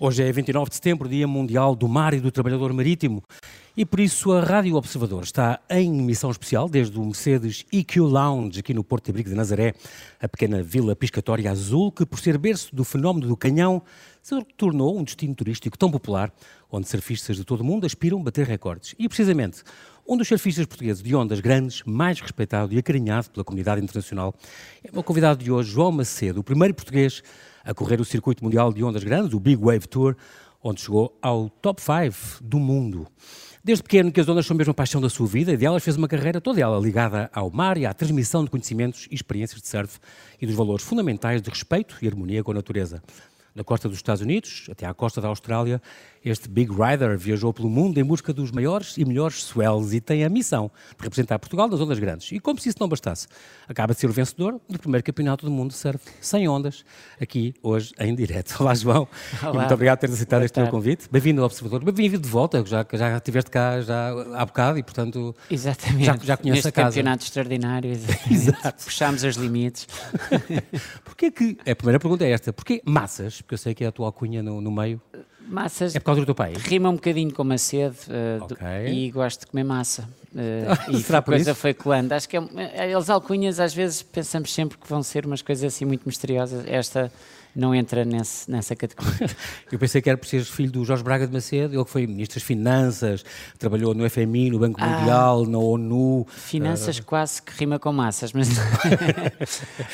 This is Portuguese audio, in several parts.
Hoje é 29 de setembro, Dia Mundial do Mar e do Trabalhador Marítimo. E por isso a Rádio Observador está em missão especial desde o Mercedes EQ Lounge, aqui no Porto de Abrigo de Nazaré, a pequena vila piscatória azul que, por ser berço do fenómeno do canhão, se tornou um destino turístico tão popular, onde surfistas de todo o mundo aspiram bater recordes. E precisamente, um dos surfistas portugueses de ondas grandes, mais respeitado e acarinhado pela comunidade internacional, é o meu convidado de hoje, João Macedo, o primeiro português a correr o circuito mundial de ondas grandes, o Big Wave Tour, onde chegou ao top 5 do mundo. Desde pequeno que as ondas são mesmo a paixão da sua vida e delas fez uma carreira toda ela ligada ao mar e à transmissão de conhecimentos e experiências de surf e dos valores fundamentais de respeito e harmonia com a natureza da costa dos Estados Unidos até à costa da Austrália, este Big Rider viajou pelo mundo em busca dos maiores e melhores swells e tem a missão de representar Portugal nas ondas grandes. E como se isso não bastasse, acaba de ser o vencedor do primeiro campeonato do mundo de surf sem ondas, aqui hoje em direto. Olá, João. Olá. muito obrigado por teres aceitado este meu convite. Bem-vindo ao Observador. Bem-vindo de volta, já, já estiveste cá já há bocado e, portanto, exatamente. já, já conheces a casa. campeonato extraordinário, exatamente. Puxámos os limites. Porquê que, a primeira pergunta é esta, porquê massas? Porque eu sei que é a tua alcunha no, no meio. Massas. É por causa do teu pai? Rima um bocadinho com Macedo uh, okay. do, e gosto de comer massa. Uh, e Será a coisa isso? foi colando. Acho que é, eh, eles alcunhas às vezes pensamos sempre que vão ser umas coisas assim muito misteriosas. Esta não entra nesse, nessa categoria. Eu pensei que era por seres filho do Jorge Braga de Macedo, ele que foi Ministro das Finanças, trabalhou no FMI, no Banco ah, Mundial, na ONU. Finanças uh... quase que rima com massas, mas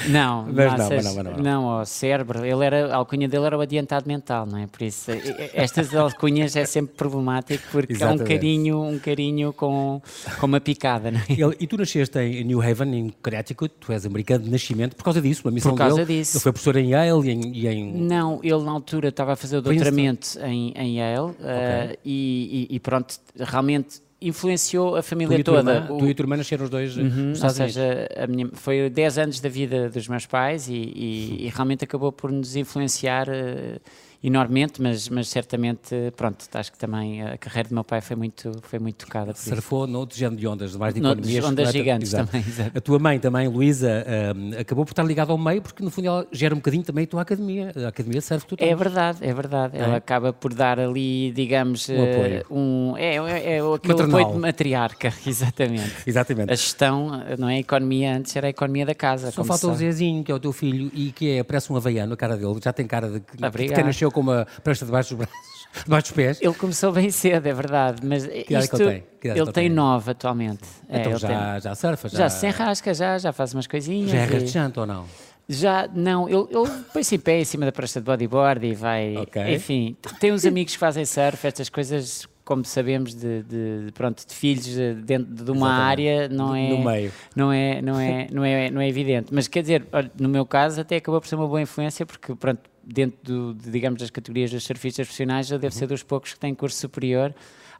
não, mas massas, não, mas não, não, não, o cérebro, ele era, a alcunha dele era o adiantado mental, não é? Por isso, estas alcunhas é sempre problemático porque há um carinho, um carinho com, com uma picada, não é? Ele, e tu nasceste em New Haven, em Connecticut, tu és americano de nascimento, por causa disso, uma missão por causa dele. Disso. Ele foi professor em Yale em e em... Não, ele na altura estava a fazer o doutoramento em, em Yale okay. uh, e, e, e, pronto, realmente influenciou a família tu toda. Irmã, o... Tu e a tua irmã nasceram os dois uhum, Ou seja, minha, foi 10 anos da vida dos meus pais e, e, e realmente acabou por nos influenciar uh, enormemente, mas, mas certamente, pronto, acho que também a carreira do meu pai foi muito, foi muito tocada. Surfou noutro género de ondas, mais de Noutros economias. ondas gigantes exato. também, exato. A tua mãe também, Luísa, um, acabou por estar ligada ao meio, porque no fundo ela gera um bocadinho também a tua academia, a academia que tu. É verdade, é verdade. É? Ela acaba por dar ali, digamos, um apoio. Um, é, é, é aquele Maternal. apoio de matriarca, exatamente. exatamente. A gestão, não é a economia, antes era a economia da casa. Só falta o Zezinho, que é o teu filho, e que é, parece um havaiano, a cara dele, já tem cara de que, que nasceu com uma presta de debaixo dos braços, debaixo dos pés. Ele começou bem cedo, é verdade, mas que isto, que ele tem, ele tem nove atualmente. Então é, já, tem... já surfa? Já, já se enrasca, já, já faz umas coisinhas. Já é e... rastejante ou não? Já, não, ele, ele põe-se em pé em cima da prancha de bodyboard e vai, okay. enfim, tem uns amigos que fazem surf, estas coisas como sabemos, de, de, pronto, de filhos dentro de uma Exatamente. área não é, no meio. Não, é, não, é, não, é, não é evidente. Mas quer dizer, no meu caso até acabou por ser uma boa influência porque pronto, dentro do, de, digamos, das categorias dos surfistas profissionais eu devo uhum. ser dos poucos que têm curso superior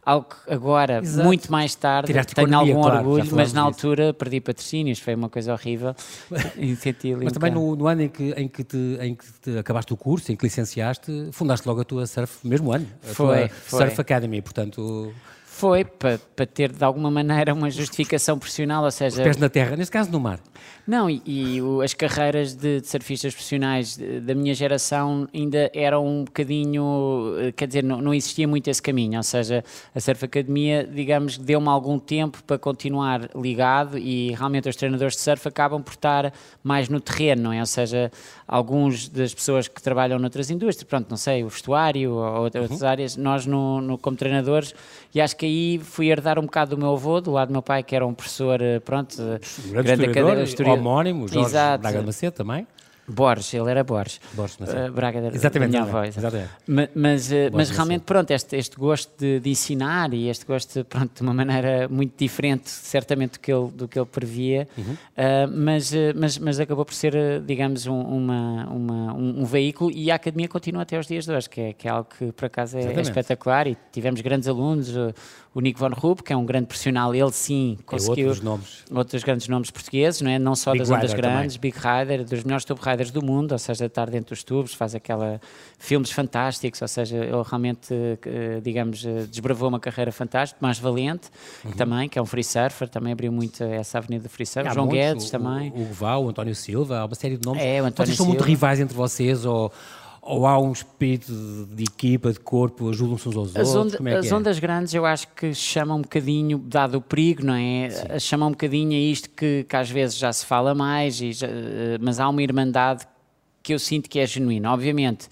algo que agora, Exato. muito mais tarde, Tiraste tenho economia, algum claro, orgulho, mas na disso. altura perdi patrocínios, foi uma coisa horrível. e Mas também no, no ano em que, em, que te, em que te acabaste o curso, em que licenciaste, fundaste logo a tua Surf, mesmo ano, a Foi, tua foi. Surf Academy, portanto... Foi para, para ter de alguma maneira uma justificação profissional, ou seja. Os pés na terra, neste caso no mar. Não, e, e o- as carreiras de, de surfistas profissionais de- da minha geração ainda eram um bocadinho, eh, quer dizer, não, não existia muito esse caminho, ou seja, a Surf Academia, digamos, deu-me algum tempo para continuar ligado e realmente os treinadores de surf acabam por estar mais no terreno, não é? Ou seja, alguns das pessoas que trabalham noutras indústrias, pronto, não sei, o vestuário ou outras outras áreas, nós no, no- como treinadores, e acho que aí fui herdar um bocado do meu avô, do lado do meu pai, que era um professor, eh, pronto, eh, Um grande historiador, académico, historiador. Homónimo, Jorge Exato. Braga de Macedo também. Borges, ele era Borges. Borges Macedo. Uh, Braga da, Exatamente, da minha avó. Exatamente. Ma- Mas, uh, mas de realmente, pronto, este, este gosto de, de ensinar e este gosto, pronto, de uma maneira muito diferente, certamente, do que ele, do que ele previa, Uhum. uh, mas, uh, mas, mas acabou por ser, uh, digamos, um, uma, uma- um, um veículo e a Academia continua até aos dias de hoje, que é, que é algo que, por acaso, é, é espetacular e tivemos grandes alunos, uh, o Nico Von Rupp, que é um grande profissional, ele sim É conseguiu outros nomes. outros grandes nomes portugueses, não é? Não só Big das ondas grandes, Big Rider, dos melhores tube riders do mundo, ou seja, estar dentro dos tubos, faz aquela filmes fantásticos, ou seja, ele realmente, eh, digamos, eh, desbravou uma carreira fantástica. Mais Valente, que também, que é um free surfer, também abriu muito essa avenida do free surfer. Há João Guedes o- também. O, o Val, o António Silva, há uma série de nomes. É, o António Vocês são muito rivais entre vocês ou, ou há um espírito de, de equipa, de corpo, ajudam-se uns aos as outros? Onda, é as é? ondas grandes eu acho que chamam um bocadinho, dado o perigo, não é? Sim. Chamam um bocadinho a isto que, que às vezes já se fala mais, já, eh, mas há uma irmandade que eu sinto que é genuína. Obviamente,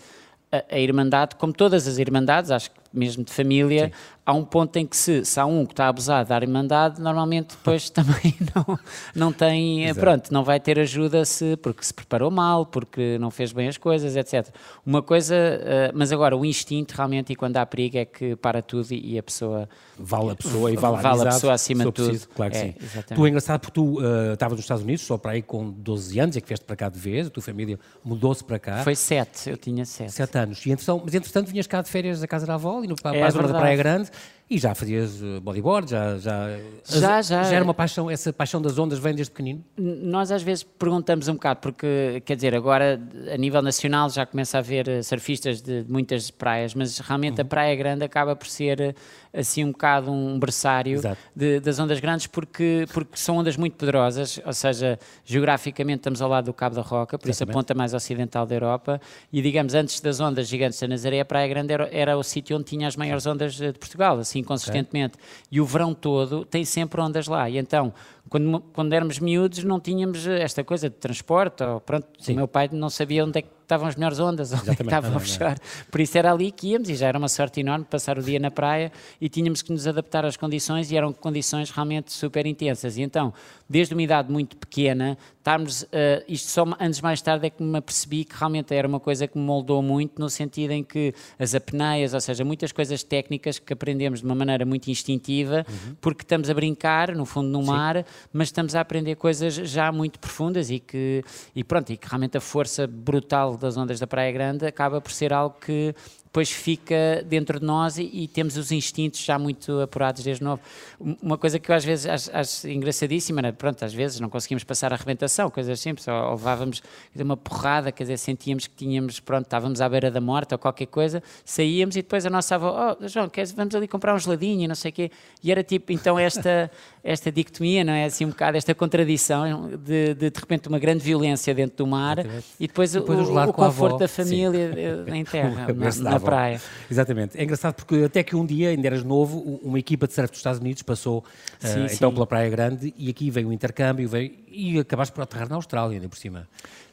a, a irmandade, como todas as irmandades, acho que mesmo de família, Sim há um ponto em que se, se há um que está abusado da Irmandade, normalmente depois também não, não tem, Exato. pronto, não vai ter ajuda se, porque se preparou mal, porque não fez bem as coisas, etc. Uma coisa, uh, mas agora o instinto realmente e quando há perigo é que para tudo e, a pessoa... Vale a pessoa e vale, vale a, pessoa acima de tudo. Preciso, claro que é, sim. Exatamente. Tu é engraçado porque tu uh, estavas nos Estados Unidos só para aí com 12 anos, é que vieste para cá de vez, a tua família mudou-se para cá. Foi 7, eu tinha 7. 7 anos. E, então, mas entretanto vinhas cá de férias da casa da avó e no, para é a zona da Praia Grande e já fazias eh, bodyboard, já, já, já, já, já era uma paixão, essa paixão das ondas vem desde pequenino? Nós às vezes perguntamos um bocado, porque quer dizer, agora a nível nacional já começa a haver eh, surfistas de, muitas praias, mas realmente uhum. a Praia Grande acaba por ser eh, assim um bocado um berçário de, das ondas grandes, porque, porque são ondas muito poderosas, ou seja, geograficamente estamos ao lado do Cabo da Roca, por Exatamente. isso a ponta mais ocidental da Europa, e digamos, antes das ondas gigantes da Nazaré, a Praia Grande era, era o sítio onde tinha as maiores ondas de Portugal, assim consistentemente. Okay. E o verão todo tem sempre ondas lá, e então quando, quando éramos miúdos não tínhamos esta coisa de transporte, ou pronto, Sim. o meu pai não sabia onde é que estavam as melhores ondas, onde é que estavam a fechar. Por isso era ali que íamos e já era uma sorte enorme passar o dia na praia e tínhamos que nos adaptar às condições e eram condições realmente super intensas. E então, desde uma idade muito pequena, estarmos, uh, isto só anos mais tarde é que me apercebi que realmente era uma coisa que me moldou muito no sentido em que as apneias, ou seja, muitas coisas técnicas que aprendemos de uma maneira muito instintiva, uhum. porque estamos a brincar, no fundo, no Sim. mar, mas estamos a aprender coisas já muito profundas e que, e pronto, e que realmente a força brutal das ondas da Praia Grande acaba por ser algo que depois fica dentro de nós e, e, temos os instintos já muito apurados desde novo. Uma coisa que eu às vezes acho, acho engraçadíssima, era, pronto, às vezes não conseguimos passar a arrebentação, coisas simples, ou, ou levávamos uma porrada, quer dizer, sentíamos que tínhamos, pronto, estávamos à beira da morte ou qualquer coisa, saíamos e depois a nossa avó, oh João, queres, vamos ali comprar um geladinho e não sei o quê, e era tipo, então esta, esta dicotomia, não é, assim um bocado, esta contradição de, de, de repente uma grande violência dentro do mar e depois, depois o, o conforto da família Sim. Eh, em terra, na, na praia. Exatamente. É engraçado porque até que um dia, ainda eras novo, uma equipa de surf dos Estados Unidos passou sim, uh, sim. então pela Praia Grande e aqui veio o intercâmbio veio, e acabaste por aterrar na Austrália, ainda por cima.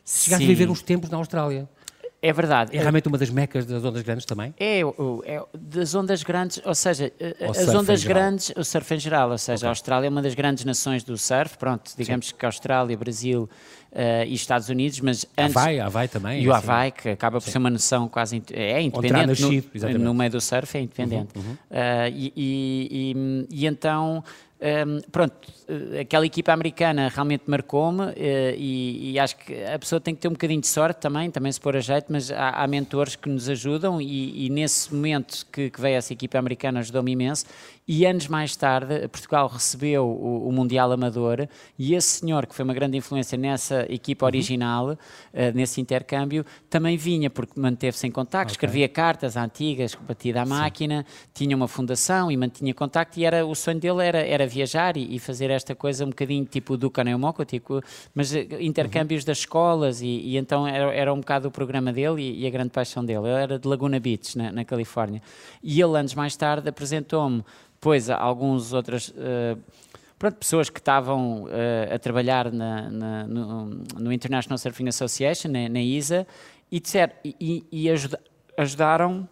Chegaste sim. a viver uns tempos na Austrália. É verdade. É realmente uma das mecas das ondas grandes também? É, é das ondas grandes, ou seja, ou as ondas grandes, o surf em geral, ou seja, okay. a Austrália é uma das grandes nações do surf, pronto, digamos Sim. que Austrália, Brasil uh, e Estados Unidos, mas antes... Havaí, Havaí também. E o assim. Havaí, que acaba por Sim. ser uma noção quase... É independente, nascido, no, no, meio do surf é independente. Uhum, uhum. Uh, e, e, e, e então um, pronto, eh, aquela equipa americana realmente marcou-me uh, e, e, acho que a pessoa tem que ter um bocadinho de sorte também, também se pôr a jeito, mas há, há mentores que nos ajudam e, e nesse momento que, que, veio essa equipa americana ajudou-me imenso e anos mais tarde Portugal recebeu o, o, Mundial Amador e esse senhor que foi uma grande influência nessa equipa uhum. original, uhum. uh, nesse intercâmbio, também vinha porque manteve-se em contacto, okay. escrevia cartas antigas, batida à máquina, Sim. tinha uma fundação e mantinha contacto e era, o sonho dele era, era viajar e, e, fazer esta coisa um bocadinho tipo do Caneomoco, tipo, mas eh, intercâmbios uhum. das escolas e, e, então era, era um bocado o programa dele e, e, a grande paixão dele. Ele era de Laguna Beach, na, na Califórnia. E ele, anos mais tarde, apresentou-me, pois, alguns outras... Uh, pronto, pessoas que estavam uh, a trabalhar na, na, no, no, International Surfing Association, na, na ISA, e, disser, e, e ajuda, ajudaram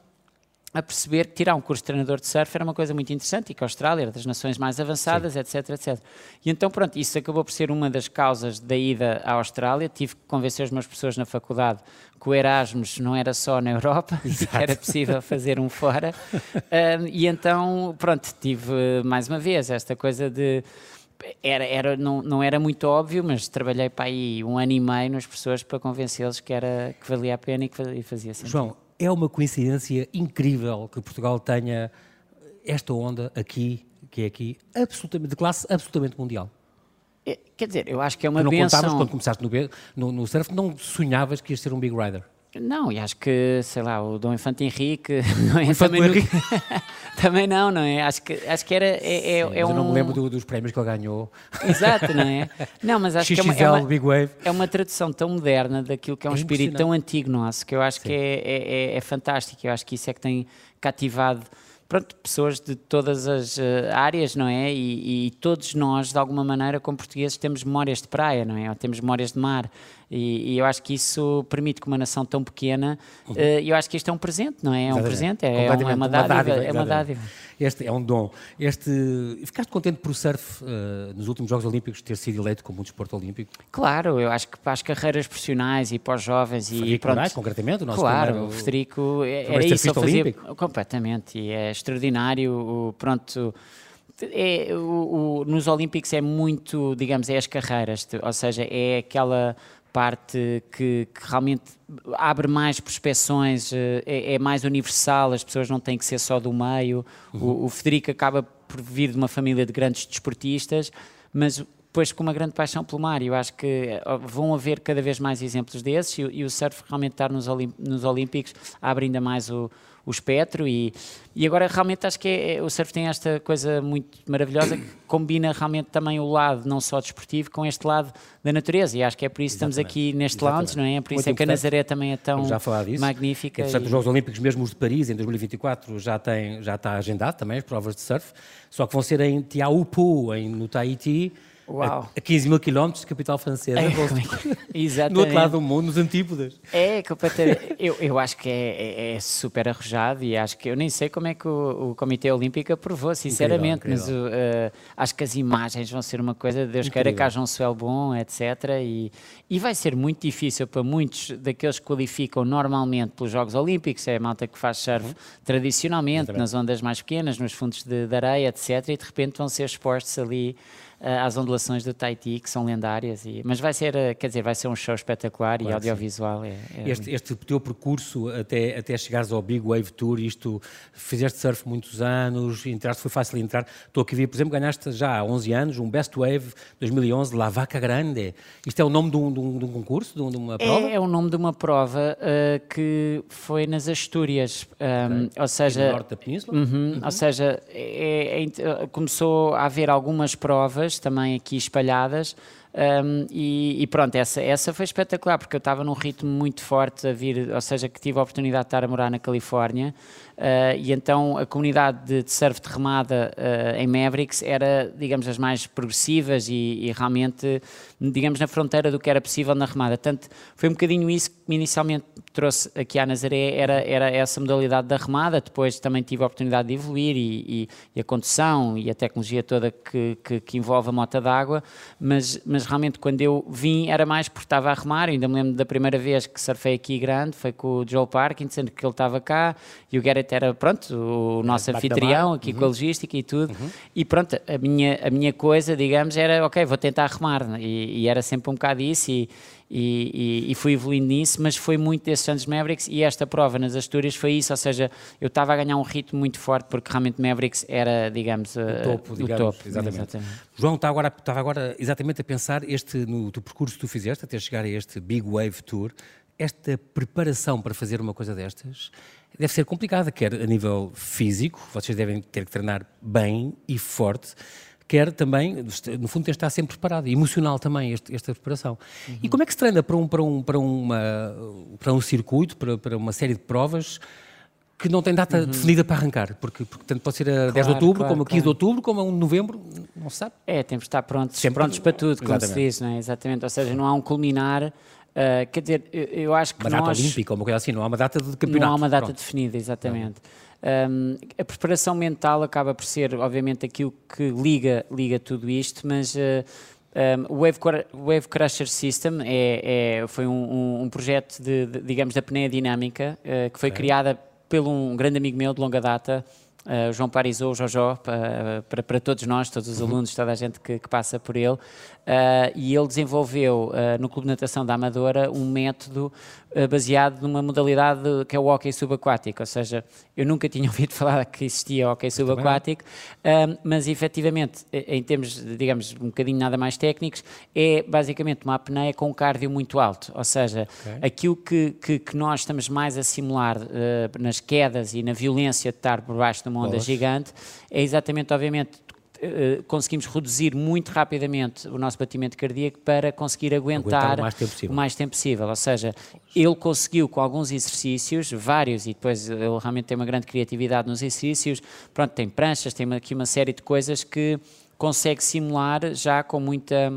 a perceber que tirar um curso de treinador de surf era uma coisa muito interessante e que a Austrália era das nações mais avançadas, Sim. etc, etc. E então, pronto, isso acabou por ser uma das causas da ida à Austrália. Tive que convencer os meus professores na faculdade que o Erasmus não era só na Europa era possível fazer um fora. um, e então, pronto, tive mais uma vez esta coisa de era, era, não, não era muito óbvio, mas trabalhei para aí um ano e meio nas pessoas para convencê-los que, era, que valia a pena e que fazia sentido. João, é uma coincidência incrível que Portugal tenha esta onda aqui, que é aqui, absolutamente, de classe absolutamente mundial. É, quer dizer, eu acho que é uma tu não benção. Contavas, quando começaste no, no, no, surf, não sonhavas que ias ser um big rider? Não, e acho que, sei lá, o Dom Infante Henrique não é, Infante também, Henrique. nunca- também não, não é? Acho que, acho que era. É, é, Sim, é um... Eu não me lembro do- dos prémios que ele ganhou. Exato, não é? Não, mas acho que é uma, XXL, é, uma, Big Wave. é uma tradução tão moderna daquilo que é um É espírito tão antigo nosso que eu acho que é, é, é- fantástico. Eu acho que isso é que tem cativado. Pronto, pessoas de todas as eh, áreas, não é? E, e todos nós, de alguma maneira, como portugueses, temos memórias de praia, não é? Ou temos memórias de mar. E, e eu acho que isso permite que uma nação tão pequena, eh, eu acho que isto é um presente, não é? É um. Exatamente. presente, é, é, um- é Completamente. uma dádiva. é uma dádiva. Este é um dom. Este, ficaste contente por o surf eh, nos últimos Jogos Olímpicos ter sido eleito como um desporto olímpico? Claro, eu acho que para as carreiras profissionais e para os jovens e Frederico pronto. Moraes, concretamente, o nosso claro, primeiro- o Federico é- era isso, ele surfista fazia olímpico. completamente e é extraordinário. O, pronto, é, o, o- nos Olímpicos é muito, digamos, é as carreiras, ou seja, é aquela parte que, que realmente abre mais prospeções, eh, é, é mais universal, as pessoas não têm que ser só do meio. O, o Federico acaba por vir de uma família de grandes desportistas, mas depois com uma grande paixão pelo mar. Eu acho que vão haver cada vez mais exemplos desses e, o- e o surf realmente estar nos, Olim- nos Olímpicos abre ainda mais o, o espectro e, e agora realmente acho que é- é- o surf tem esta coisa muito maravilhosa que combina realmente também o lado não só desportivo com este lado da natureza e acho que é por isso que estamos aqui neste Exatamente. lounge, não é? Por Muito isso é que a. Nazaré também é tão já falar disso. magnífica. Entretanto, e- os Jogos Olímpicos, mesmo os de Paris, em 2024, já, tem, já está agendado também as provas de surf, só que vão ser em Tiahupu, em, no Tahiti, Uau. a, a 15 mil quilómetros de capital francesa, É, é Exatamente. no outro lado do mundo, nos antípodas. É, completamente. Eu, eu acho que é, é- é super arrojado e acho que eu nem sei como é que o, o Comitê Olímpico aprovou, sinceramente, Incrível, mas o, eh, acho que as imagens vão ser uma coisa, Deus queira que Incrível. haja um céu bom, etc. E, e vai ser muito difícil para muitos daqueles que qualificam normalmente pelos Jogos Olímpicos, é a malta que faz surf tradicionalmente, Exatamente. nas ondas mais pequenas, nos fundos de, de areia, etc. E de repente vão ser expostos ali às ondulações do Tahiti, que são lendárias. E, mas vai ser, eh, quer dizer, vai ser um show espetacular e Claro sim. audiovisual. É, é Este, este teu percurso até, até chegares ao Big Wave Tour, isto, fizeste surf muitos anos, entraste, foi fácil entrar. Estou aqui a ver, por exemplo, ganhaste já há 11 anos um Best Wave 2011, La Vaca Grande. Isto é o nome de um, de um- de um concurso, de, um- de uma prova? É, é o nome de uma prova uh, que foi nas Astúrias, um, ou No seja, norte da península? Uhum, Ou seja, é- é começou a haver algumas provas também aqui espalhadas. Um, e, e pronto, essa, essa foi espetacular porque eu estava num ritmo muito forte a vir, ou seja, que tive a oportunidade de estar a morar na Califórnia uh, e então a comunidade de, de surf de remada uh, em Mavericks era, digamos, as mais progressivas e, e realmente, digamos, na fronteira do que era possível na remada. Portanto, foi um bocadinho isso que me inicialmente trouxe aqui à Nazaré, era, era essa modalidade da remada, depois também tive a oportunidade de evoluir e, e- a condução e a tecnologia toda que, que, que envolve a moto d'água, mas, mas realmente quando eu vim era mais porque estava a remar, eu ainda me lembro da primeira vez que surfei aqui grande, foi com o Joe Parkinson, que ele estava cá, e o Garrett era, pronto, o nosso Back anfitrião aqui com a logística e tudo, e pronto, a minha, a minha coisa, digamos, era, ok, vou tentar remar, né? e, e era sempre um bocado isso, e, e, e- e fui evoluindo nisso, mas foi muito desses anos de Mavericks e esta prova nas Astúrias foi isso, ou seja, eu estava a ganhar um ritmo muito forte porque realmente Mavericks era, digamos, O eh, topo, o digamos, topo. exatamente. João, está agora, estava agora exatamente a pensar este, no teu percurso que tu fizeste até chegar a este Big Wave Tour, esta preparação para fazer uma coisa destas deve ser complicada, quer a nível físico, vocês devem ter que treinar bem e forte, quer também, no fundo, de estar sempre preparado, emocional também, este- esta preparação. E como é que se treina para um, para um, para uma, para um circuito, para, para uma série de provas que não tem data definida para arrancar? Porque, porque tanto pode ser a 10 de Claro, outubro, claro, como a 15 de claro. outubro, como a 1 de novembro, não se sabe. É, temos de estar prontos, Sempre- prontos para tudo, como se Exatamente. diz, não é? Exatamente, ou seja, não há um culminar, eh, quer dizer, eu, eu acho que Uma data nós... olímpica ou uma coisa assim, não há uma data de campeonato. Não há uma data Pronto. definida, exatamente. Um, a preparação mental acaba por ser, obviamente, aquilo que liga, liga tudo isto, mas uh, um, o Wave, Wave Crusher System é, é- foi um, um- projeto, de, de, digamos, da Pneia Dinâmica, uh, que foi criada por um grande amigo meu de longa data, uh, João Parisou, Jojó, para, para, para, todos nós, todos os uhum. alunos, toda a gente que, que passa por ele. Uh, e ele desenvolveu uh, no Clube de Natação da Amadora um método baseado numa modalidade que é o hockey subaquático, ou seja, eu nunca tinha ouvido falar que existia hockey subaquático, mas efetivamente, em termos, digamos, um bocadinho nada mais técnicos, é basicamente uma apneia com um cardio muito alto, ou seja, okay. aquilo que, que, que, nós estamos mais a simular nas quedas e na violência de estar por baixo de uma onda Boas. gigante é exatamente, obviamente, eh, conseguimos reduzir muito rapidamente o nosso batimento cardíaco para conseguir aguentar, aguentar o, mais o mais tempo possível. Ou seja, ele conseguiu com alguns exercícios, vários, e depois ele realmente tem uma grande criatividade nos exercícios, pronto, tem pranchas, tem aqui uma série de coisas que consegue simular já com muita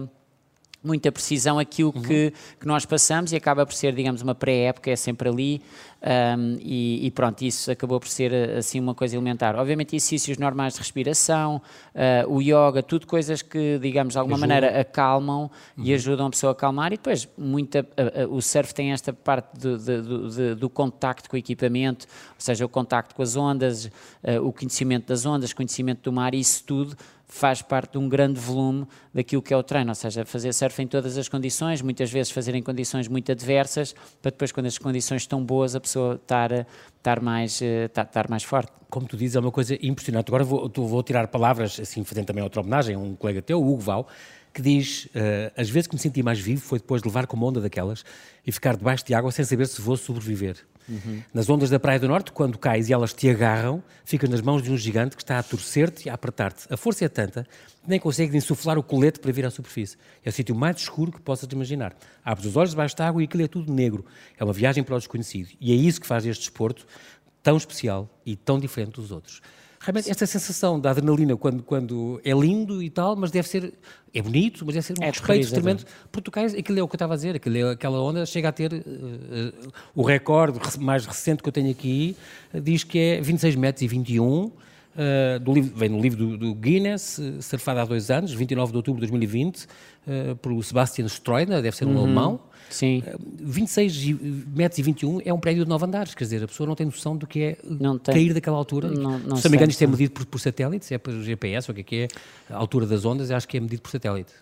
muita precisão aquilo uhum. que, que nós passamos e acaba por ser, digamos, uma pré-época, é sempre ali um, e, e, pronto, isso acabou por ser assim uma coisa elementar. Obviamente exercícios normais de respiração, uh, o yoga, tudo coisas que, digamos, de alguma maneira acalmam uhum. e ajudam a pessoa a acalmar e depois muita, uh, uh, o surf tem esta parte do, do, do, do, contacto com o equipamento, ou seja, o contacto com as ondas, o conhecimento das ondas, conhecimento do mar, isso tudo faz parte de um grande volume daquilo que é o treino, ou seja, fazer surf em todas as condições, muitas vezes fazer em condições muito adversas, para depois, quando as condições estão boas, a pessoa estar, estar, mais, estar, estar mais forte. Como tu dizes, é uma coisa impressionante. Agora vou, vou tirar palavras, assim, fazendo também outra homenagem um colega teu, o Hugo Val, que diz: As vezes que me senti mais vivo foi depois de levar com uma onda daquelas e ficar debaixo de água sem saber se vou sobreviver. Uhum. Nas ondas da Praia do Norte, quando cais e elas te agarram, ficas nas mãos de um gigante que está a torcer-te e a apertar-te. A força é tanta que nem consegues insuflar o colete para vir à superfície. É o sítio mais escuro que possas imaginar. Abres os olhos debaixo da água e aquilo é tudo negro. É uma viagem para o desconhecido. E é isso que faz este desporto tão especial e tão diferente dos outros realmente esta sensação da adrenalina quando, quando é lindo e tal, mas deve ser, é bonito, mas deve ser um é respeito tremendo, porque tu cais, aquilo é o que eu estava a dizer, aquilo é, aquela onda chega a ter, uh, o recorde mais recente que eu tenho aqui, uh, diz que é 26 metros e 21, Uh, do livro, vem no livro do, do Guinness, uh, surfado há dois anos, 29 de outubro de 2020, uh, por Sebastian Stroiner, deve ser um uhum. alemão, Sim. 26 metros e 21 é um prédio de 9 andares, quer dizer, a pessoa não tem noção do que é cair daquela altura. Não, não Se não me engano, isto é medido por, por satélite, é por GPS, ou o que é que é, a altura das ondas, acho que é medido por satélite.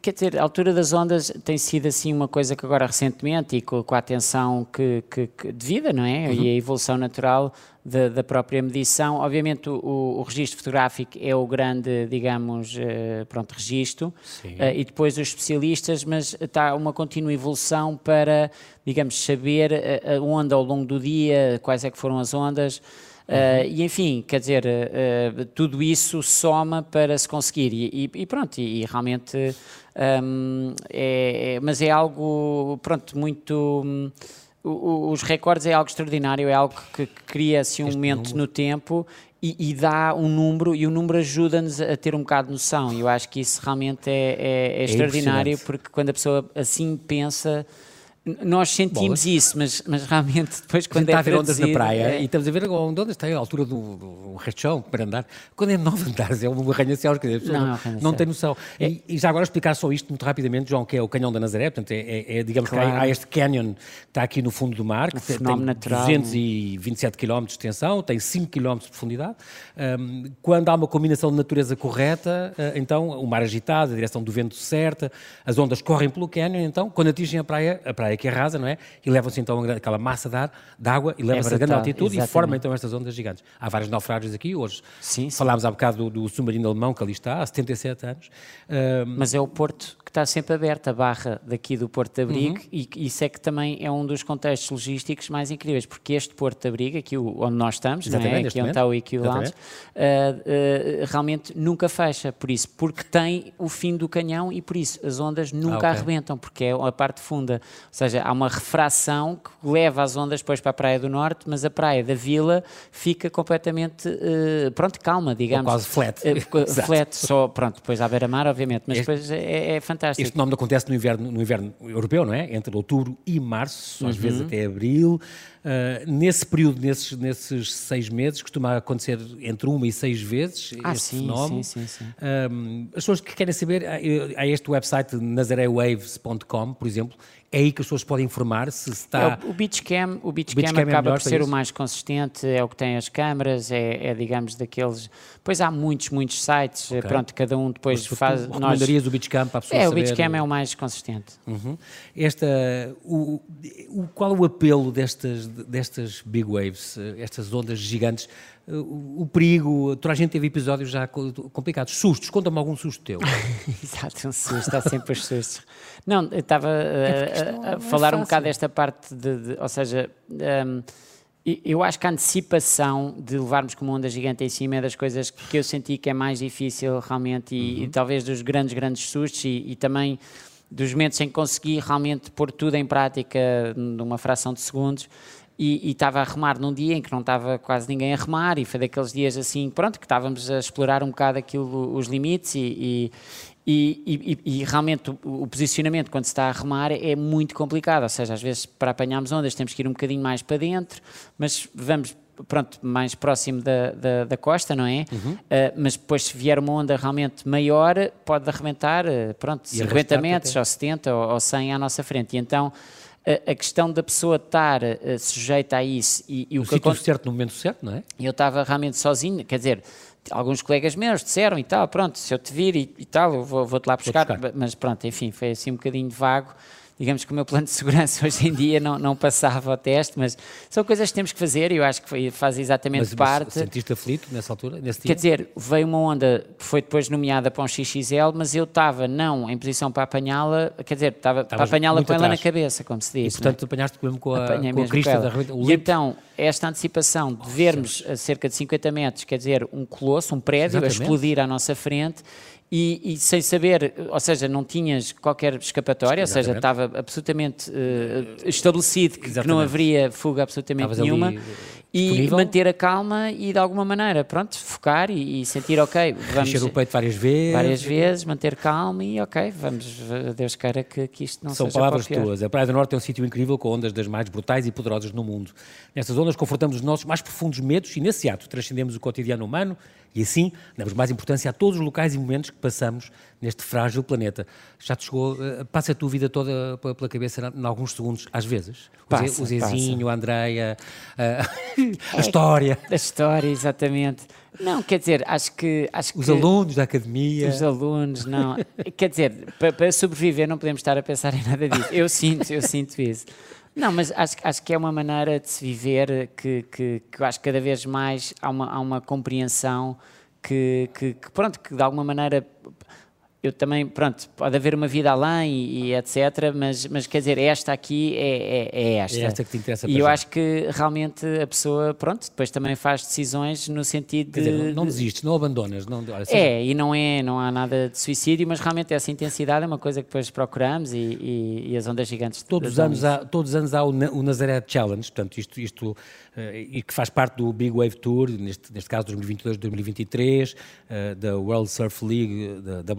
Quer dizer, a altura das ondas tem sido assim uma coisa que agora recentemente e com, com a atenção que, que, que devida, não é? Uhum. E a evolução natural da, da própria medição. Obviamente o, o, registro fotográfico é o grande, digamos, uh, pronto, registro. Uh, e depois os especialistas, mas está uma contínua evolução para, digamos, saber a, a onda ao longo do dia, quais é que foram as ondas. Uh, e enfim, quer dizer, uh, tudo isso soma para se conseguir e, e, e pronto, e, e realmente um, é, é, mas é algo pronto, muito um, os recordes é algo extraordinário, é algo que, que cria assim, um este momento número. no tempo e, e, dá um número, e o número ajuda-nos a ter um bocado de noção. E eu acho que isso realmente é, é, é, é extraordinário, porque quando a pessoa assim pensa, nós sentimos Bolas. isso, mas, mas realmente depois quando está é a ver ondas na praia é... e estamos a ver onde ondas está a altura do, do rechão para andar. Quando é nove andares é um arranha-céus, que não, não, não tem noção. É... E, e, já agora explicar só isto muito rapidamente, João, que é o canhão da Nazaré, portanto é, é, é digamos claro. que há, há, este canyon que está aqui no fundo do mar, que tem, tem natural, 227 km de extensão, tem 5 km de profundidade. Um, quando há uma combinação de natureza correta, uh, então o mar agitado, a direção do vento certa, as ondas correm pelo canyon, então quando atingem a praia, a praia que é rasa, não é? E levam-se então aquela massa de, ar, de água e levam-se é a grande altitude exatamente. e formam então estas ondas gigantes. Há vários naufrágios aqui hoje. Sim, sim. Falámos há bocado do, do, submarino alemão que ali está, há 77 anos. Mas é o porto que está sempre aberto, a barra daqui do Porto de Abrigo, uhum. e isso é que também é um dos contextos logísticos mais incríveis, porque este Porto de Abrigo, aqui onde nós estamos, é? aqui onde está o IQ Lounge, uh, uh, realmente nunca fecha, por isso, porque tem o fim do canhão e por isso as ondas nunca ah, okay. arrebentam, porque é a parte funda, ou seja, há uma refração que leva as ondas depois para a Praia do Norte, mas a Praia da Vila fica completamente, uh, pronto, calma, digamos. Ou quase flat. flat, só, pronto, depois à beira-mar, obviamente, mas este... depois é, é fantástico fantástico. Este fenómeno acontece no inverno, no inverno europeu, não é? Entre outubro e março, às uhum. vezes até abril. Uh, nesse período, nesses, nesses seis meses, costuma acontecer entre uma e seis vezes ah, este sim, fenómeno. Sim, sim. Um, as pessoas que querem saber, há este website nazarewaves.com, por exemplo, é aí que as pessoas podem informar se está... É, o Beachcam, o Beachcam, Beach acaba é por ser o mais consistente, é o que tem as câmaras, é, é, digamos daqueles... Pois há muitos, muitos sites, okay. pronto, cada um depois Mas, faz... Recomendarias nós... o Beachcam para a pessoa É, saber... o Beachcam é o mais consistente. Uhum. Esta, o, o, qual o apelo destas, destas big waves, estas ondas gigantes? o, perigo, toda a gente teve episódios já complicados. Sustos, conta-me algum susto teu. Exato, um susto, há sempre os sustos. Não, eu estava é a, a, a falar um bocado desta parte, de, de ou seja, um, eu acho que a antecipação de levarmos com uma onda gigante em cima é das coisas que eu senti que é mais difícil realmente e, uhum. e talvez dos grandes, grandes sustos e, e também dos momentos em que consegui realmente pôr tudo em prática numa fração de segundos e, estava a remar num dia em que não estava quase ninguém a remar e foi daqueles dias assim, pronto, que estávamos a explorar um bocado aquilo, os limites e, e, e, e, realmente o, o, posicionamento quando se está a remar é muito complicado, ou seja, às vezes para apanharmos ondas temos que ir um bocadinho mais para dentro, mas vamos pronto, mais próximo da, da, da costa, não é? Uhum. Uh, mas depois se vier uma onda realmente maior, pode arrebentar, uh, pronto, e 50 metros, ou 70 ou, ou 100 à nossa frente, e então a, questão da pessoa estar uh, sujeita a isso e, e o, o que acontece certo no momento certo, não é? Eu estava realmente sozinho, quer dizer, alguns colegas meus disseram e tal, pronto, se eu te vir e, e tal, eu vou-te vou lá buscar, buscar, mas pronto, enfim, foi assim um bocadinho vago digamos que o meu plano de segurança hoje em dia não, não passava o teste, mas são coisas que temos que fazer e eu acho que faz exatamente mas, parte. Mas sentiste aflito nessa altura, nesse dia? Quer dizer, veio uma onda que foi depois nomeada para um XXL, mas eu estava não em posição para apanhá-la, quer dizer, estava para apanhá-la com ela na cabeça, como se diz. E portanto é? apanhaste mesmo com a, com a crista da E então, esta antecipação de vermos a cerca de 50 metros, quer dizer, um colosso, um prédio Exatamente. a explodir à nossa frente e, e, sem saber, ou seja, não tinhas qualquer escapatória, Exatamente. ou seja, estava absolutamente uh, estabelecido que, que, não haveria fuga absolutamente Estavas nenhuma. Ali, e disponível. manter a calma e de alguma maneira, pronto, focar e, e sentir, ok, vamos... Encher o peito várias vezes. Várias vezes, manter calma e ok, vamos, Deus queira que, que isto não São seja palavras tuas. A Praia do Norte é um sítio incrível com ondas das mais brutais e poderosas no mundo. Nestas ondas confrontamos os nossos mais profundos medos e nesse ato transcendemos o cotidiano humano e assim damos mais importância a todos os locais e momentos que passamos neste frágil planeta. Já te chegou, uh, passa a tua vida toda pela cabeça em alguns segundos, às vezes? Passa, o Zezinho, a Andreia, uh, a história. A história, exatamente. Não, quer dizer, acho que. Acho os que alunos da academia. Os alunos, não. quer dizer, para, para sobreviver não podemos estar a pensar em nada disso. Eu sinto, eu sinto isso. Não, mas acho, acho que é uma maneira de se viver que, que, que eu acho que cada vez mais há uma, há uma compreensão que, que, que, pronto, que de alguma maneira eu também, pronto, pode haver uma vida além e, e etc, mas, mas quer dizer, esta aqui é, é, é esta. É esta que te interessa E eu acho que realmente a pessoa, pronto, depois também faz decisões no sentido quer de... Dizer, não, desistes, não abandonas. Não, é, e não é, não há nada de suicídio, mas realmente essa intensidade é uma coisa que depois procuramos e, e, e as ondas gigantes... Todos os anos há, todos os anos há o, o Nazaré Challenge, portanto, isto, isto eh, e que faz parte do Big Wave Tour, neste, neste caso 2022-2023, uh, da World Surf League, da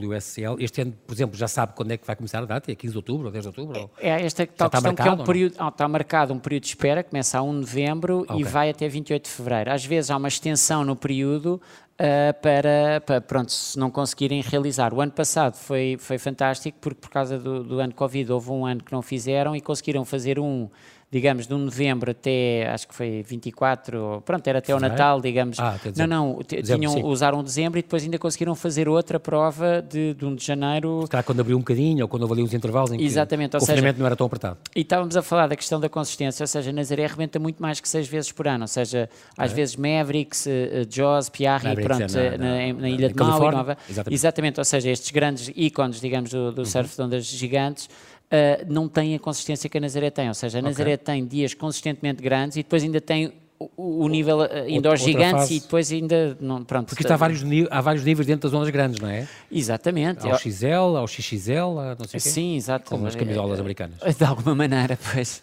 Este ano, por exemplo, já sabe quando é que vai começar a data? É 15 de outubro ou 10 de outubro? É, esta tal questão marcado, que é um período, oh, está marcado um período de espera, começa a 1 de novembro okay. e vai até 28 de fevereiro. Às vezes há uma extensão no período Uh, para, para, pronto, se não conseguirem realizar. O ano passado foi, foi fantástico porque por causa do, do ano Covid houve um ano que não fizeram e conseguiram fazer um digamos, de um novembro até, acho que foi 24, pronto, era até o Natal, digamos. Ah, não, não, tinham, usaram dezembro e depois ainda conseguiram fazer outra prova de, de 1 de janeiro. Calhar quando abriu um bocadinho ou quando houve ali uns intervalos em que Exatamente, o confinamento não era tão apertado. E estávamos a falar da questão da consistência, ou seja, Nazaré arrebenta muito mais que seis vezes por ano, ou seja, às é. vezes Mavericks, uh, Jaws, Piarri, pronto, é na, na, na, Ilha de Maui, Nova. Exatamente. Exatamente, ou seja, estes grandes ícones, digamos, do, do uhum. surf de ondas gigantes, uh, não tem a consistência que a Nazaré tem. Ou seja, a Nazaré okay. tem dias consistentemente grandes e depois ainda tem o, o nível uh, ainda aos gigantes fase. e depois ainda não, pronto. Porque há vários, há vários níveis dentro das ondas grandes, não é? Exatamente. Ao XL, ao XXL, não sei o quê. Sim, exato. Como as camisolas americanas. De alguma maneira, pois.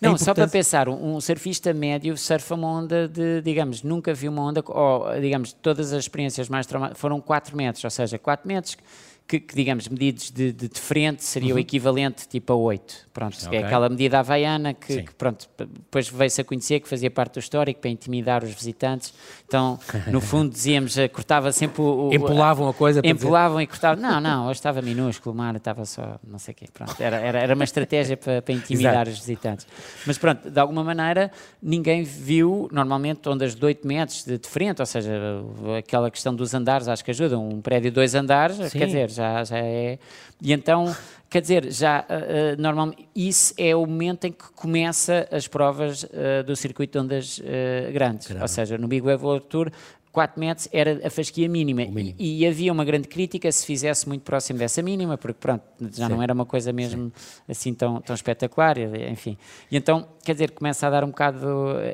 Não, só para pensar, um surfista médio surfa uma onda de, digamos, nunca viu uma onda, ou digamos, todas as experiências mais traumáticas foram 4 metros, ou seja, 4 metros que, que, digamos, medidos de, de, frente seria uhum. o equivalente tipo a 8. Pronto, okay. é aquela medida havaiana que, que, pronto, depois veio-se a conhecer que fazia parte do histórico para intimidar os visitantes. Então, no fundo, dizíamos, eh, cortava sempre o. o empolavam a coisa Empolavam dizer... e cortavam. Não, não, hoje estava minúsculo, o mar estava só, não sei o quê. Pronto, era, era, era uma estratégia para, para intimidar os visitantes. Mas pronto, de alguma maneira, ninguém viu, normalmente, ondas de 8 metros de, de frente, ou seja, aquela questão dos andares, acho que ajuda. Um prédio de dois andares, Sim. quer dizer, já, já é. E então Quer dizer, já uh, normalmente isso é o momento em que começa as provas uh, do circuito de ondas uh, grandes. Caramba. Ou seja, no Big Wave World Tour 4 metros era a fasquia mínima. E, e, havia uma grande crítica se fizesse muito próximo dessa mínima, porque pronto, já Sim. não era uma coisa mesmo Sim. assim tão, tão espetacular, enfim. E então, quer dizer, começa a dar um bocado,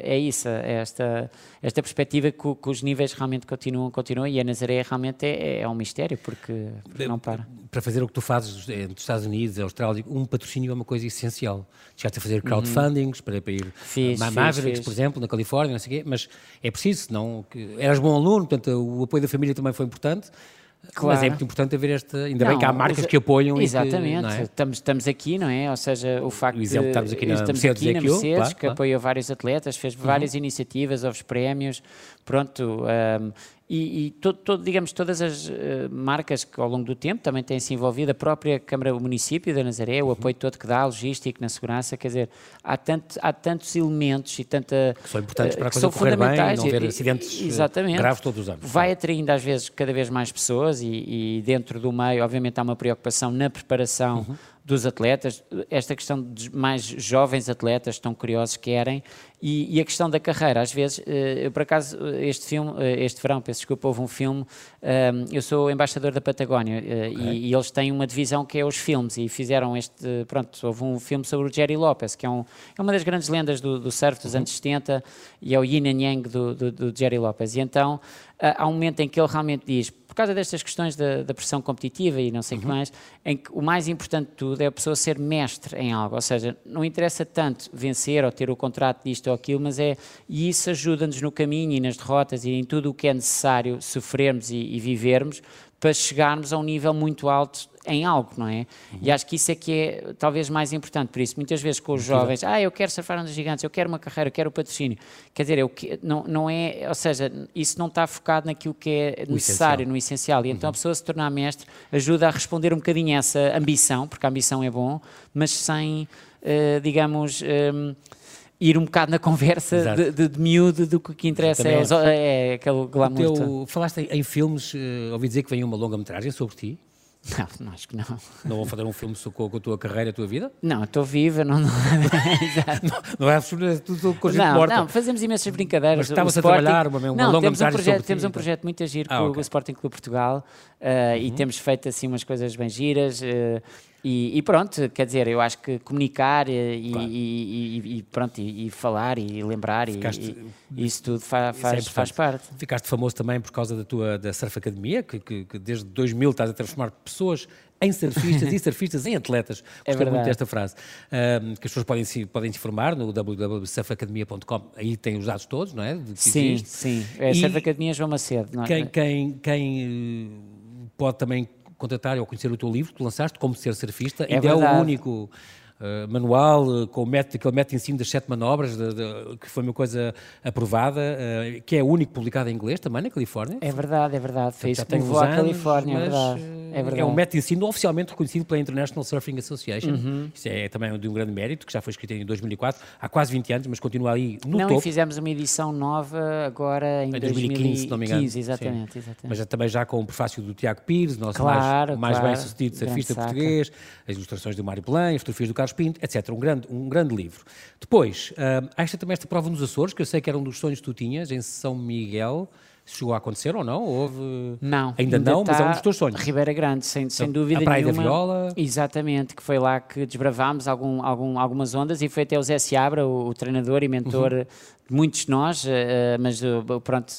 é isso, é esta, esta perspectiva que, que, os níveis realmente continuam, continuam e a Nazaré realmente é, é um mistério, porque, porque não para. Para fazer o que tu fazes eh, nos Estados Unidos, Austrália, um patrocínio é uma coisa essencial. Chegaste a fazer crowdfundings uhum. para, para ir fiz, a Mavericks, por exemplo, na Califórnia, não sei o quê, mas é preciso, não, que, eras bom aluno, portanto o apoio da família também foi importante. Claro. Mas é muito importante haver esta. Ainda não, bem que há marcas que apoiam. Exatamente, que, é? estamos, estamos aqui, não é? Ou seja, o facto o exemplo de. Estamos aqui na estamos Mercedes, aqui na Mercedes, claro, que apoia vários atletas, fez uhum. várias iniciativas, houve prémios. Pronto, um, e, e todo, todo, digamos, todas as uh, marcas que ao longo do tempo também têm se envolvido, a própria Câmara, o município da Nazaré, o uhum. apoio todo que dá, a logística, na segurança, quer dizer, há, tanto, há tantos elementos e tanta... Que são importantes para a coisa correr bem, não haver acidentes eh, Exatamente. graves todos os anos. Vai atraindo às vezes cada vez mais pessoas e, e dentro do meio, obviamente, há uma preocupação na preparação uhum dos atletas, esta questão dos mais jovens atletas estão curiosos, querem, e, e, a questão da carreira, às vezes, eh, eu por acaso, este filme, eh, este verão, peço desculpa, houve um filme, eh, eu sou embaixador da Patagónia okay. e, e, eles têm uma divisão que é os filmes e fizeram este, pronto, houve um filme sobre o Jerry Lopez, que é, um, é uma das grandes lendas do, do surf dos uhum. anos 70 e é o yin and yang do, do, do Jerry Lopez, e então há um momento em que ele realmente diz, causa destas questões da, da pressão competitiva e não sei o uhum. que mais, em que o mais importante de tudo é a pessoa ser mestre em algo, ou seja, não interessa tanto vencer ou ter o contrato disto ou aquilo, mas é, e isso ajuda-nos no caminho e nas derrotas e em tudo o que é necessário sofrermos e, e vivermos para chegarmos a um nível muito alto em algo, não é? Uhum. E acho que isso é que é talvez mais importante. Por isso, muitas vezes com os jovens, ah, eu quero surfar dos gigantes, eu quero uma carreira, eu quero o patrocínio. Quer dizer, eu, não, não é, ou seja, isso não está focado naquilo que é necessário, essencial. no essencial. E então uhum. a pessoa se tornar mestre ajuda a responder um bocadinho a essa ambição, porque a ambição é bom, mas sem, uh, digamos. Um, ir um bocado na conversa de, de, de, miúdo do que, que interessa é, é, aquele glamour. Teu, falaste em, filmes, uh, ouvi dizer que vem uma longa-metragem sobre ti. Não, acho que não. Não vão fazer um filme com, com a tua carreira, a tua vida? Não, estou viva, não. Não, não, não é tudo com gente não, morta. Não, fazemos imensas brincadeiras. Mas estava-se a trabalhar uma, uma não, longa temos um projeto, Temos um projeto muito a giro ah, com okay. o Sporting Clube Portugal uh, uhum. e temos feito assim umas coisas bem giras. Uh, e, e, pronto, quer dizer, eu acho que comunicar e, claro. e, e pronto, e, falar e lembrar Ficaste, e, isso tudo fa, faz, é faz parte. Ficaste famoso também por causa da tua da Surf Academia, que, que, que desde 2000 estás a transformar pessoas em surfistas e surfistas em atletas. É Gostei muito desta frase. Um, que as pessoas podem se, podem se informar no www.surfacademia.com. Aí tem os dados todos, não é? sim, existe. sim. É Surf Academia João Macedo. Não é? Quem, quem, quem eh, pode também contratar ou conhecer o teu livro que tu lançaste, Como Ser Surfista, é ainda verdade. é o único uh, manual uh, com o método, aquele método de ensino das sete manobras, de, de, que foi uma coisa aprovada, uh, que é o único publicado em inglês também na Califórnia. É verdade, é verdade. Foi isso que levou à Califórnia, é verdade. É, verdade. é um método de ensino oficialmente reconhecido pela International Surfing Association. Uhum. Isso é também de um grande mérito, que já foi escrito em 2004, há quase 20 anos, mas continua aí no não, topo. e fizemos uma edição nova agora em, em 2015, 2015, se não me engano. exatamente, exatamente. Mas também já com o prefácio do Tiago Pires, nosso claro, mais, mais claro. bem-sucedido surfista português, as ilustrações do Mário Belém, as fotografias do Carlos Pinto, etc. Um grande, um grande livro. Depois, uh, há esta, também esta prova nos Açores, que eu sei que era um dos sonhos que tu tinhas, em São Miguel. Chegou a acontecer ou não? Houve... Não. Ainda, ainda não, mas é um dos teus sonhos. Ribeira Grande, sem, sem então, dúvida a Praia nenhuma. da Viola. Exatamente, que foi lá que desbravámos algum, algum, algumas ondas e foi até o Zé Seabra, o, o treinador e mentor uhum muitos de nós, uh, mas uh, pronto,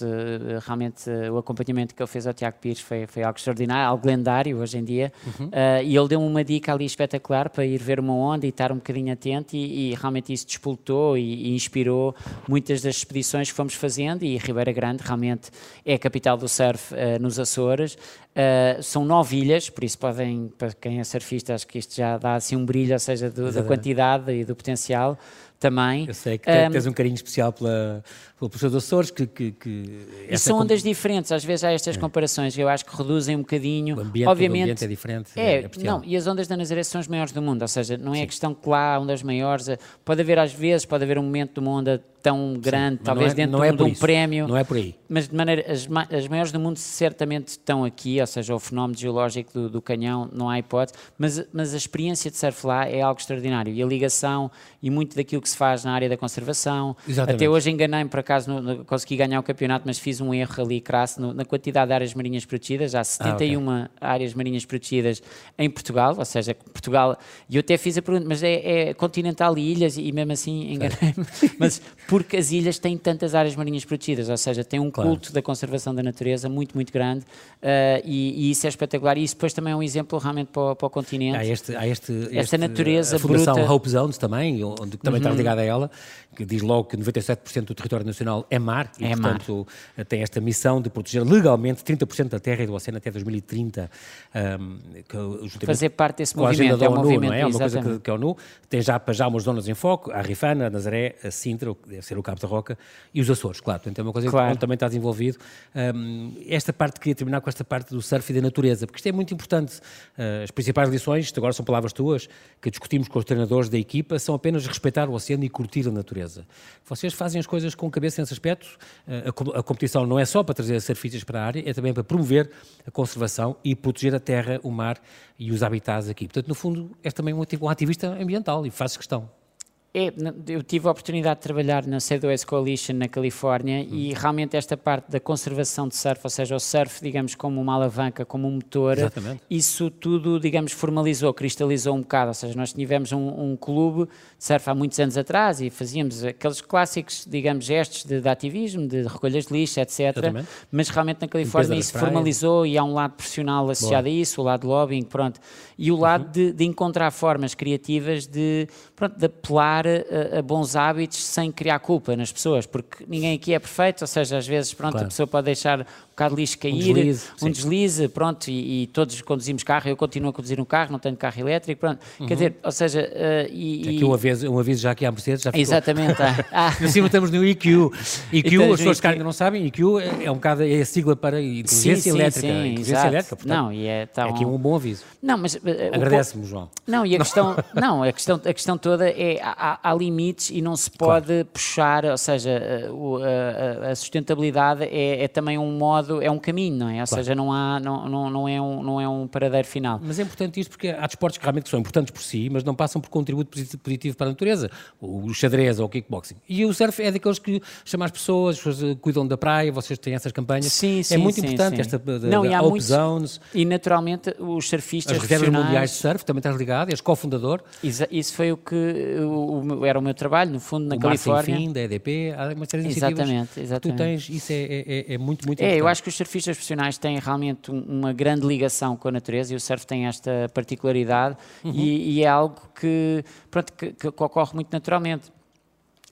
realmente o acompanhamento que ele fez ao Tiago Pires foi, foi algo extraordinário, algo lendário hoje em dia. Uhum. e ele deu-me uma dica ali espetacular para ir ver uma onda e estar um bocadinho atento, e, e realmente isso despoltou e, e, inspirou muitas das expedições que fomos fazendo. E Ribeira Grande realmente é a capital do surf nos Açores. são nove ilhas, por isso podem, para quem é surfista, acho que isto já dá assim um brilho, ou seja, do, da quantidade e do potencial também. Eu sei que um, tens um carinho especial pela, pelo professor dos Açores, que... que, que e são ondas diferentes, às vezes há estas é. comparações, eu acho que reduzem um bocadinho... O ambiente, Obviamente, o ambiente é diferente. É, é não, e as ondas da Nazaré são as maiores do mundo, ou seja, não é Sim. questão que lá há ondas maiores, eh, pode haver às vezes, pode haver um momento de uma onda tão grande, Sim, talvez é, dentro é de, um, de um prémio. Não é por aí. Mas de maneira, as, as maiores do mundo certamente estão aqui, ou seja, o fenómeno geológico do, do canhão, não há hipótese, mas, mas a experiência de surf lá é algo extraordinário e a ligação e muito daquilo que se faz na área da conservação. Exatamente. Até hoje enganei-me, por acaso, no, no, consegui ganhar o campeonato, mas fiz um erro ali crasso no, na quantidade de áreas marinhas protegidas. Há 71 ah, okay. áreas marinhas protegidas em Portugal, ou seja, Portugal. E eu até fiz a pergunta, mas é, é continental e ilhas, e mesmo assim enganei-me. mas porque as ilhas têm tantas áreas marinhas protegidas, ou seja, tem um claro. culto da conservação da natureza muito, muito grande, uh, e, e, isso é espetacular. E isso depois também é um exemplo realmente para o, para o continente. Há, este, há este, esta este, natureza a Fundação bruta. Hope Zones também, onde também uhum. está ligada a ela, que diz logo que 97% do território nacional é mar, e é portanto mar. tem esta missão de proteger legalmente 30% da terra e do oceano até 2030. Um, que, Fazer parte desse movimento, é um ONU, movimento, é? é? uma coisa que, que a ONU tem já já umas zonas em foco, a Rifana, a Nazaré, a Sintra, deve ser o Cabo da Roca, e os Açores, claro, portanto é uma coisa claro. que também está desenvolvido. Um, esta parte, queria terminar com esta parte do surf e da natureza, porque isto é muito importante. Uh, as principais lições, isto agora são palavras tuas, que discutimos com os treinadores da equipa, são apenas respeitar o oceano e curtir a natureza. Vocês fazem as coisas com cabeça nesse aspecto, uh, a, a competição não é só para trazer surfistas para a área, é também para promover a conservação e proteger a terra, o mar e os habitats aqui. Portanto, no fundo, és também um ativista ambiental e fazes questão. É, eu tive a oportunidade de trabalhar na CDOS Coalition na Califórnia hum. e realmente esta parte da conservação de surf, ou seja, o surf, digamos, como uma alavanca, como um motor, Exatamente. isso tudo, digamos, formalizou, cristalizou um bocado. Ou seja, nós tivemos um, um clube de surf há muitos anos atrás e fazíamos aqueles clássicos, digamos, gestos de, de ativismo, de recolhas de lixo, etc. Exatamente. Mas realmente na Califórnia isso formalizou e há um lado profissional associado Boa. a isso, o lado de lobbying, pronto. E o lado uhum. de, de, encontrar formas criativas de, pronto, de apelar a, a, bons hábitos sem criar culpa nas pessoas, porque ninguém aqui é perfeito, ou seja, às vezes pronto, claro. a pessoa pode deixar bocado de lixo cair, um deslize, um deslize pronto, e, e, todos conduzimos carro, eu continuo a conduzir um carro, não tenho carro elétrico, pronto. Uhum. Quer dizer, ou seja... Uh, e, Aqui um aviso, um aviso já aqui à Mercedes, já ficou. Exatamente. ah. cima estamos no EQ. EQ, então, as pessoas que ainda não sabem, EQ é, é um bocado é a sigla para inteligência sim, elétrica. Sim, inteligência elétrica, portanto, não, e é, tá é aqui um bom aviso. Não, mas... Uh, Agradece-me, João. Não, e a questão, não, a questão, a questão toda é, há, há limites e não se pode claro. puxar, ou seja, a, a, a sustentabilidade é, é também um modo, é um caminho, não é? é? Ou claro. seja, não, há, não, não, não, é um, não é um paradeiro final. Mas é importante isto porque há desportos que realmente são importantes por si, mas não passam por contributo positivo para a natureza. O xadrez ou o kickboxing. E o surf é daqueles que chamam as pessoas, as pessoas cuidam da praia, vocês têm essas campanhas. Sim, sim, É muito sim, importante sim. esta da, não, da Open Zones. E naturalmente os surfistas As reservas mundiais de surf, também estás ligado, és cofundador. Isso foi o que o, era o meu trabalho, no fundo, na o Califórnia. Mar Sem Fim, da EDP, há uma série de exatamente, exatamente. tu tens, isso é, é, é, é muito, muito é, importante. eu acho que os surfistas profissionais têm realmente realmente uma grande ligação com a natureza e o surf tem esta particularidade uhum. e, e, é algo que, pronto, que, que ocorre muito naturalmente.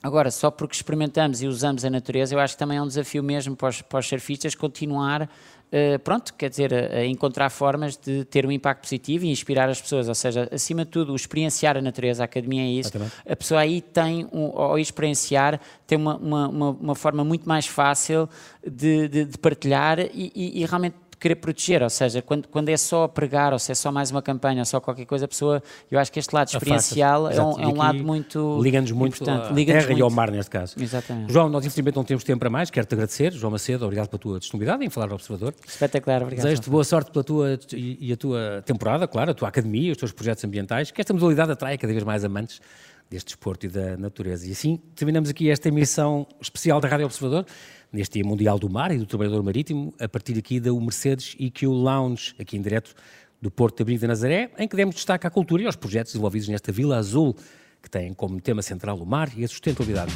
Agora, só porque experimentamos e usamos a natureza, eu acho que também é um desafio mesmo para os, para os surfistas continuar, uh, pronto, quer dizer, a, a, encontrar formas de ter um impacto positivo e inspirar as pessoas. Ou seja, acima de tudo, o experienciar a natureza, a academia é isso. A pessoa aí tem, um, ao experienciar, tem uma, uma, uma, uma forma muito mais fácil de, de, de partilhar e, e, e realmente querer proteger, ou seja, quando, quando é só pregar, ou se é só mais uma campanha, ou só qualquer coisa, a pessoa, eu acho que este lado experiencial é um, é um lado muito Liga-nos muito à terra muito. e ao mar, neste caso. Exatamente. João, nós infelizmente não temos tempo para mais, quero-te agradecer, João Macedo, obrigado pela tua disponibilidade em falar ao Observador. Espetacular, obrigado. Desejo-te boa sorte pela tua e, a tua temporada, claro, a tua academia, os teus projetos ambientais, que esta modalidade atrai cada vez mais amantes deste desporto e da natureza. E assim terminamos aqui esta emissão especial da Rádio Observador neste Dia Mundial do Mar e do Trabalhador Marítimo, a partir aqui da Mercedes EQ Lounge, aqui em direto do Porto de Abrigo da Nazaré, em que demos destaque à cultura e aos projetos desenvolvidos nesta Vila Azul, que tem como tema central o mar e a sustentabilidade.